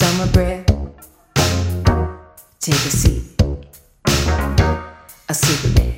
Expensive bill.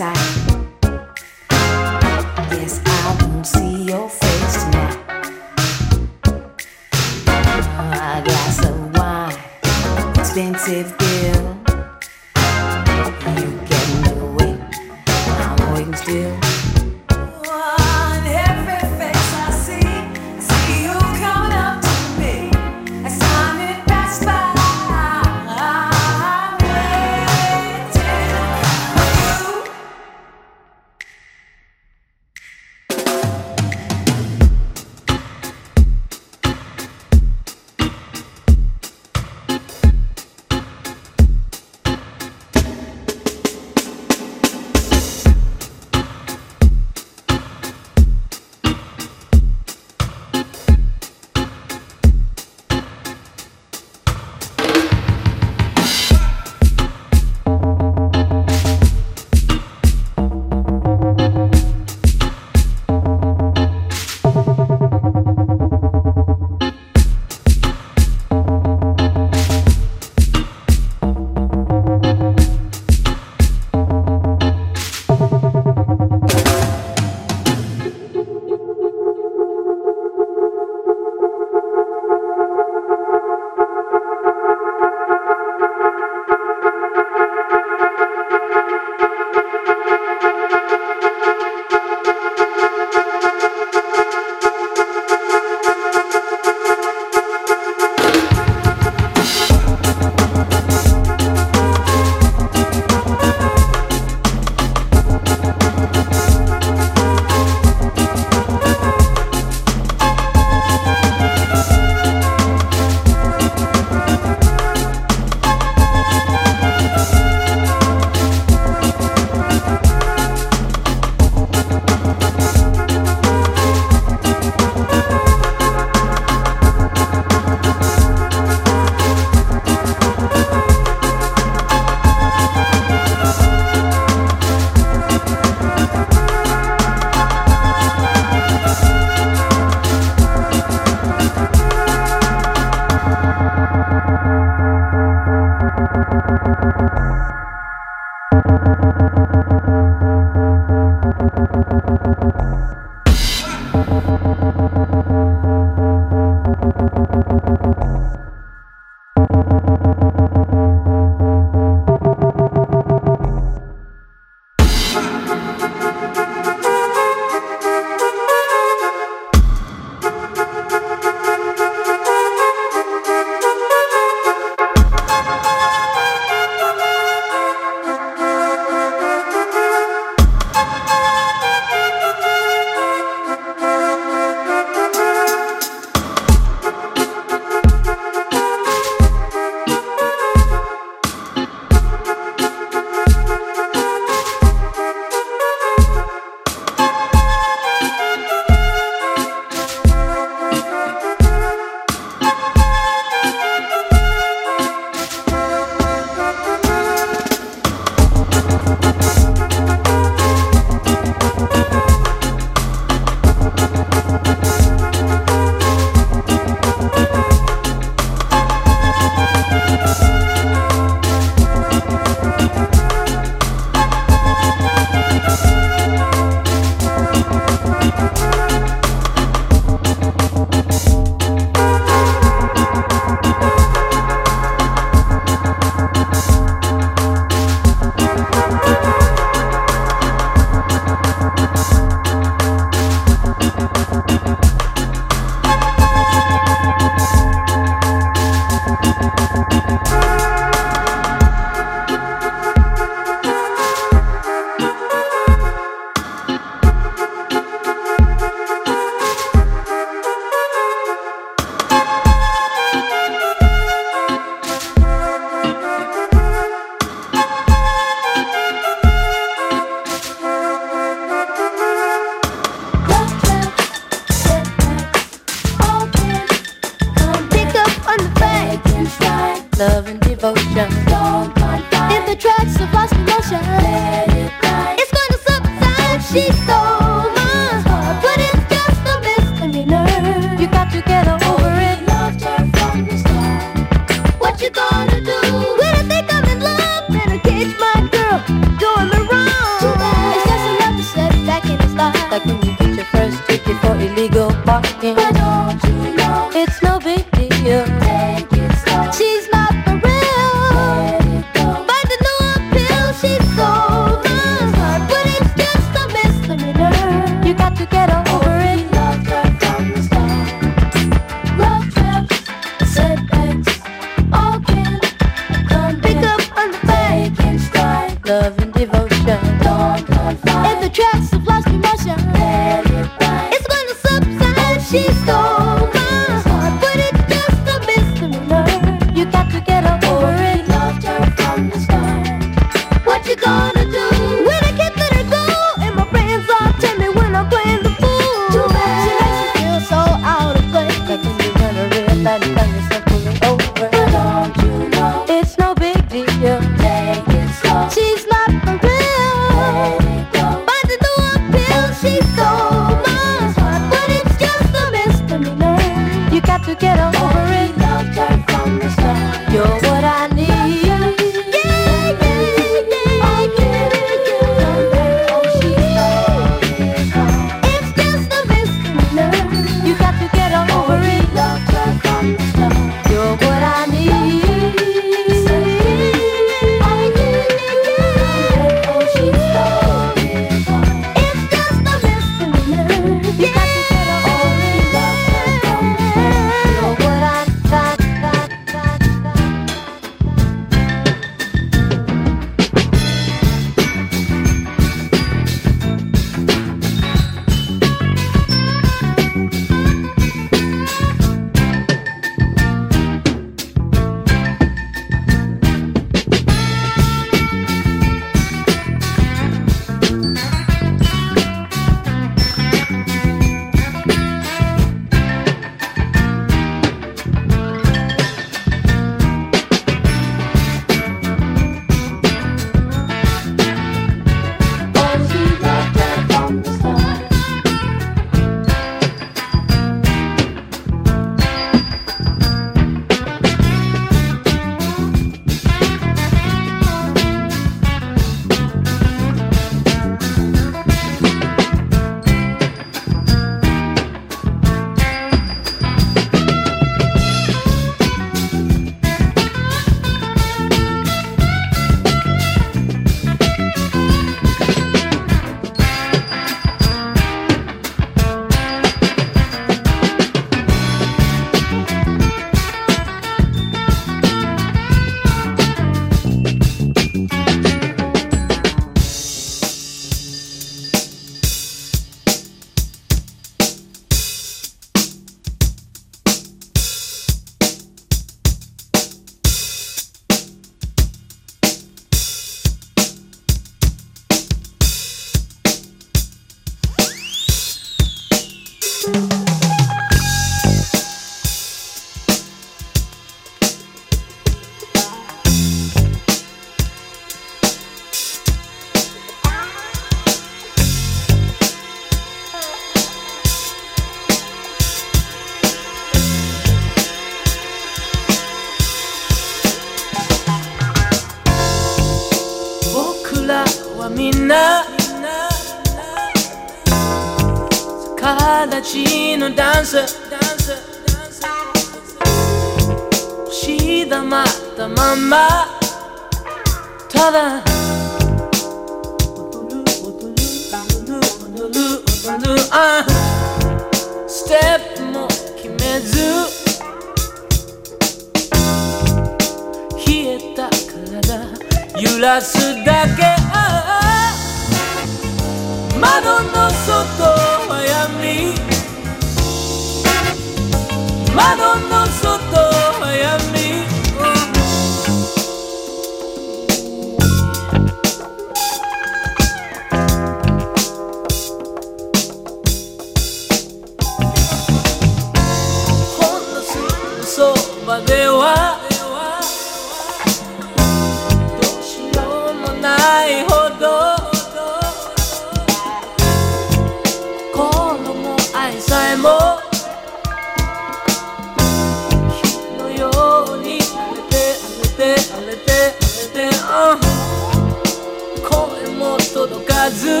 届かず。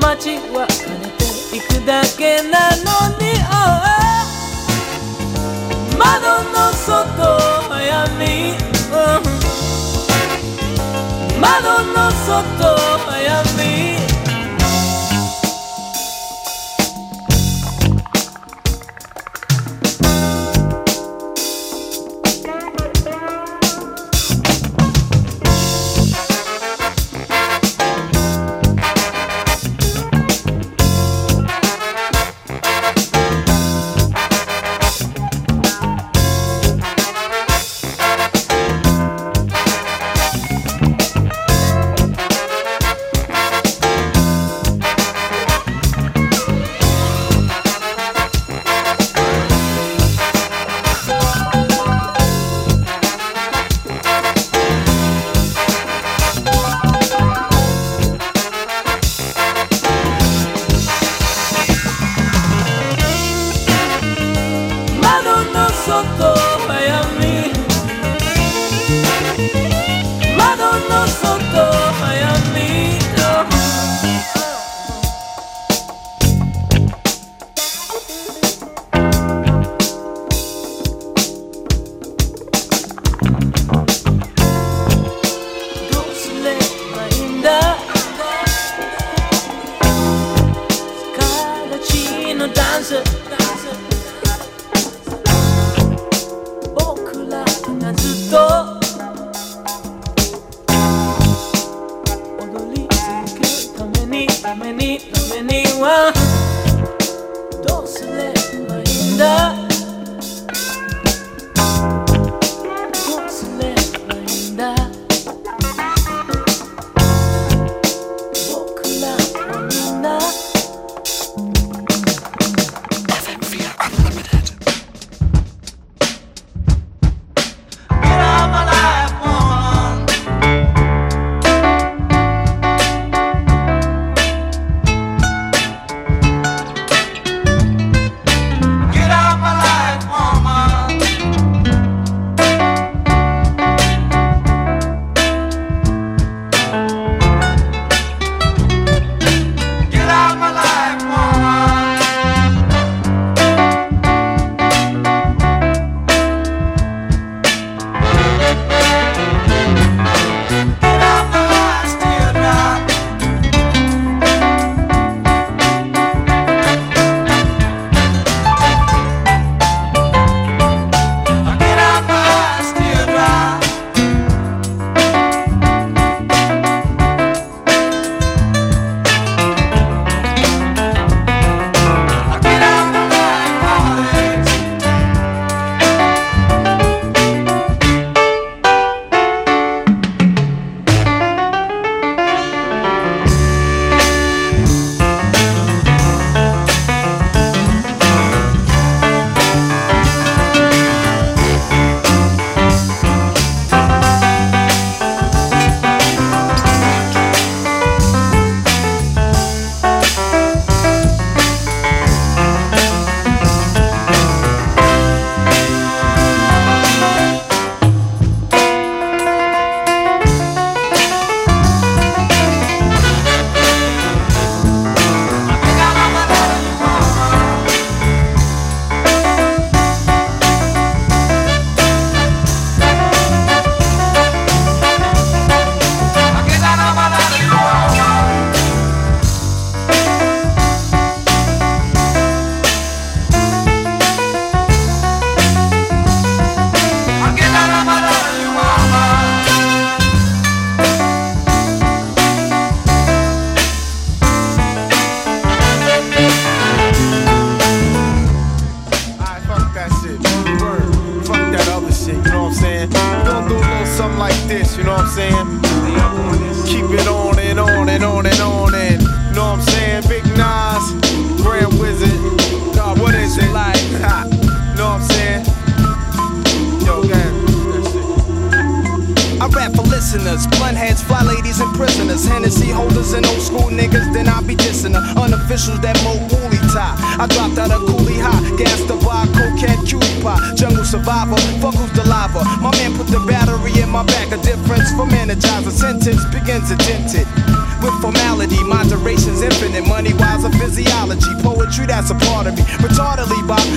街は枯れていくだけなのに、窓の外は闇、窓の外は闇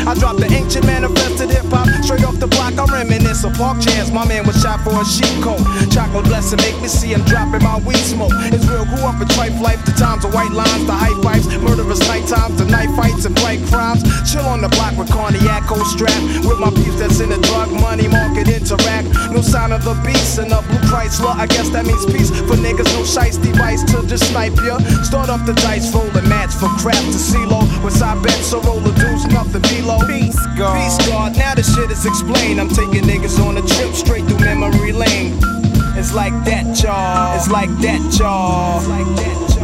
I dropped the ancient I reminisce park chance. My man was shot for a sheep coat. Chocolate blessing make me see him dropping my weed smoke. It's real, grew up in trife life. The times of white lines, the high pipes. Murderous night times, the night fights and bright crimes. Chill on the block with cognac, cold strap. With my peeps that's in the drug money market interact. No sign of the beast and a blue Chrysler. I guess that means peace for niggas. No shice device to just snipe ya. Start up the dice, roll a match for crap to CeeLo. With I bet so roll the deuce, nothing below. Peace God. Peace God. Now the shit is explained. I'm taking niggas on a trip straight through memory lane. It's like that, y'all. It's like that, y'all. It's like that, y'all.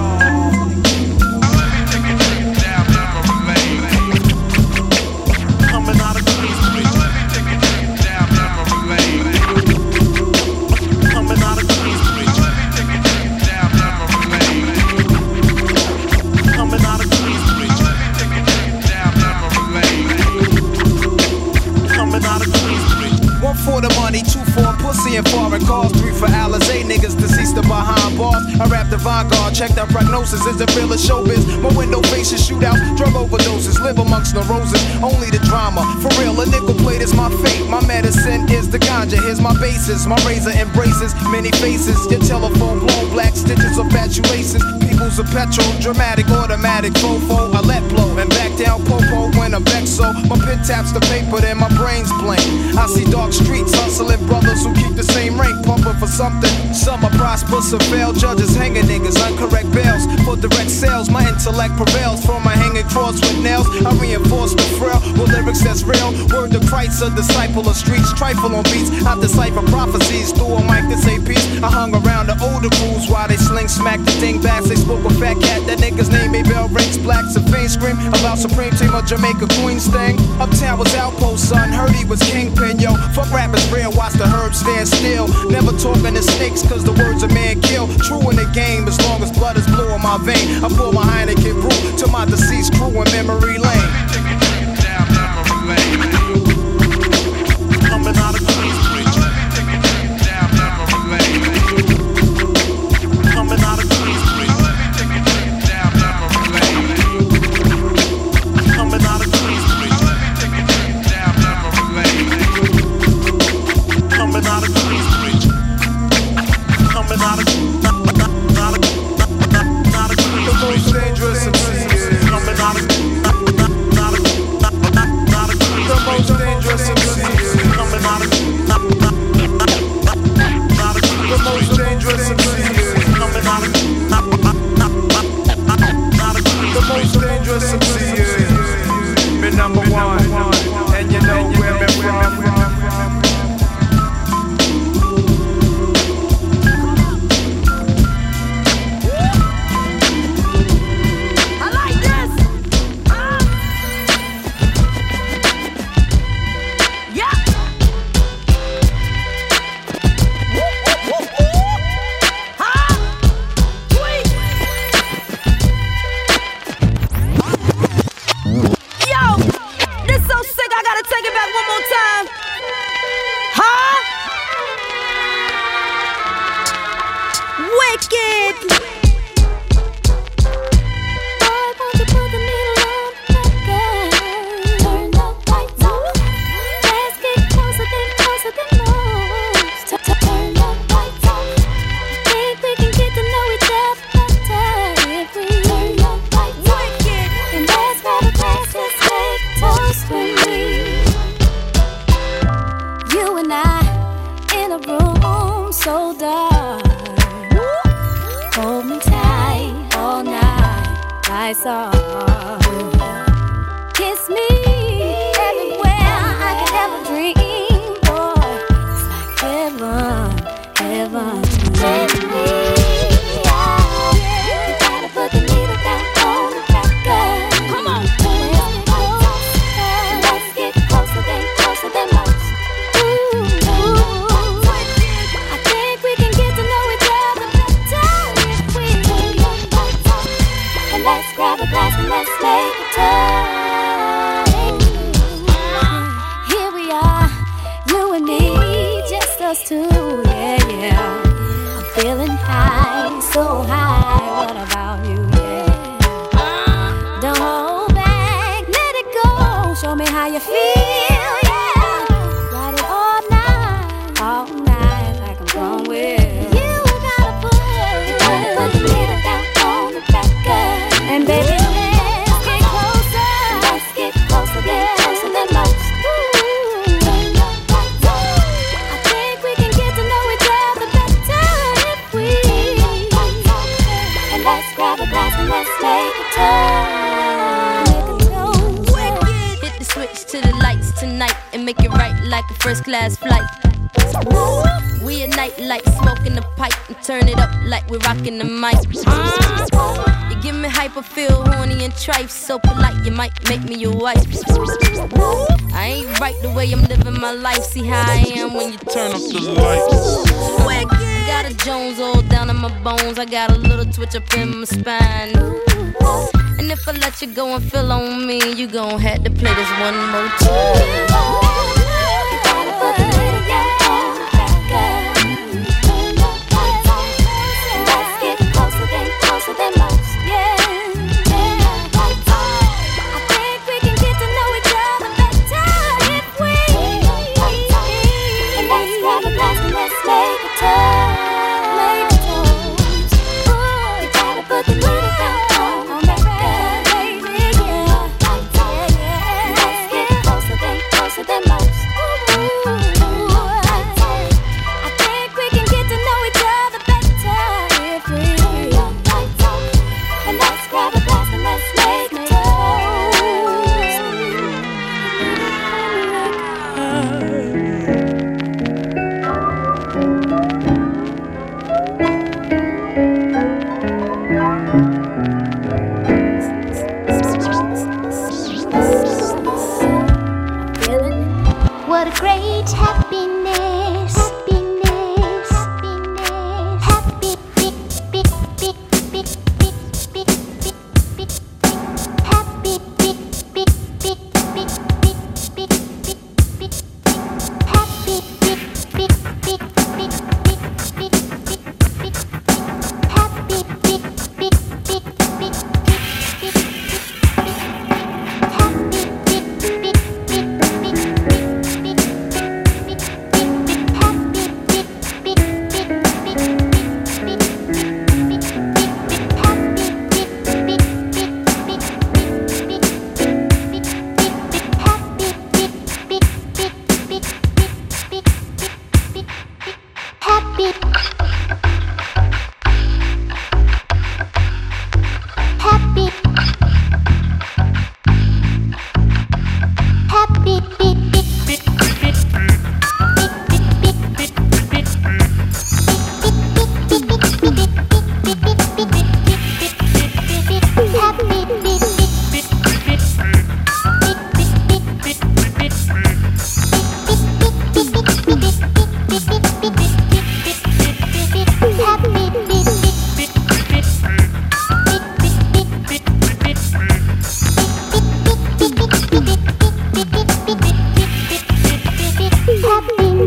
I rap the vanguard, check that prognosis. Is it real as showbiz? My window faces shootouts, drug overdoses, live amongst neuroses. Only the drama, for real. A nickel plate is my fate. My medicine is the ganja. Here's my basis. My razor embraces many faces. Your telephone blown black stitches of fatuations. People's a petrol, dramatic, automatic, fofo. I let blow and back down popo when I'm. So my pen taps the paper, then my brain's blank. I see dark streets hustling brothers who keep the same rank, pumping for something. Some are prosperous some fail. Judges hanging niggas, uncorrect bails. For direct sales, my intellect prevails. From my hanging cross with nails, I reinforce the frail with lyrics that's real. Word to Christ, a disciple of streets, trifle on beats. I decipher prophecies through a mic that say peace. I hung around the older crews while they sling smack the thing back. They spoke a fat cat, that nigga's name made bell rings blacks and faint scream about Supreme Team of Jamaica Queens thing. Uptown was outpost, son. Heard he was kingpin, yo. Fuck rappers real, watch the herbs stand still. Never talking to snakes, cause the words a man kill. True in the game, as long as blood is blue in my vein. I pour my Heineken brew to my deceased crew in memory lane. up in my spine. And if I let you go and feel on me, you gon' have to play this one more time.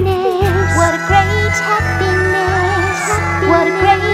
happiness. What a great happiness. happiness. What a great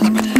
Look at that.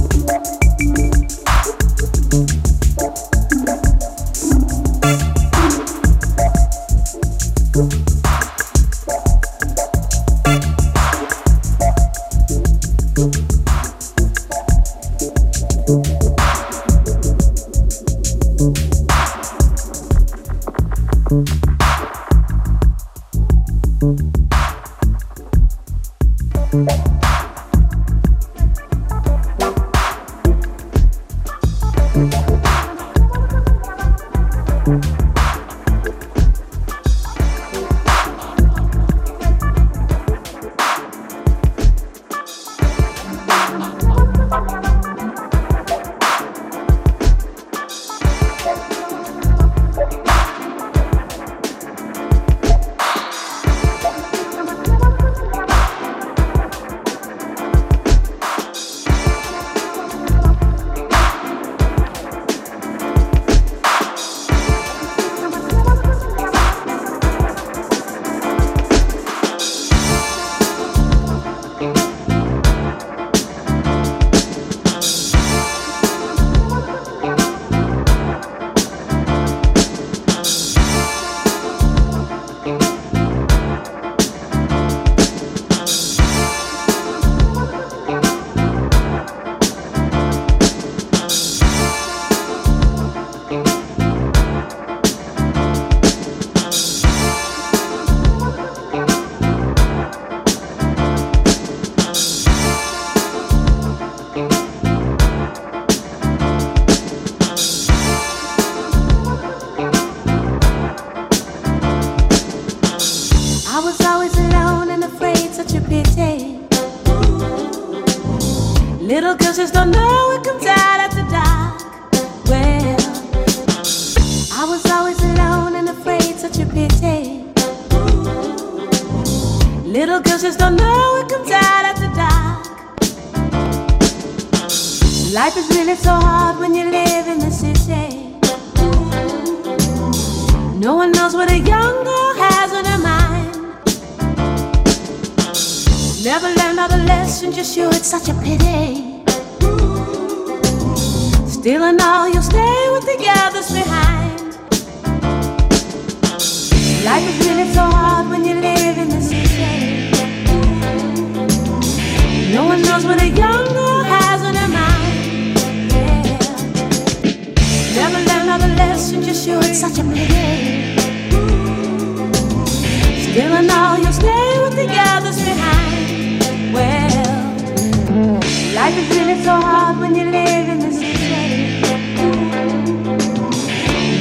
Still and all you'll stay with the others behind. Well, life is really so hard when you live in this city.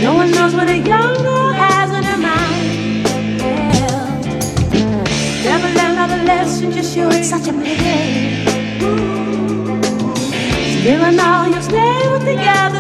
No one knows what a young girl has in her mind. Well, never learn all the lessons you it's such a pity. Still and all you'll stay with the others.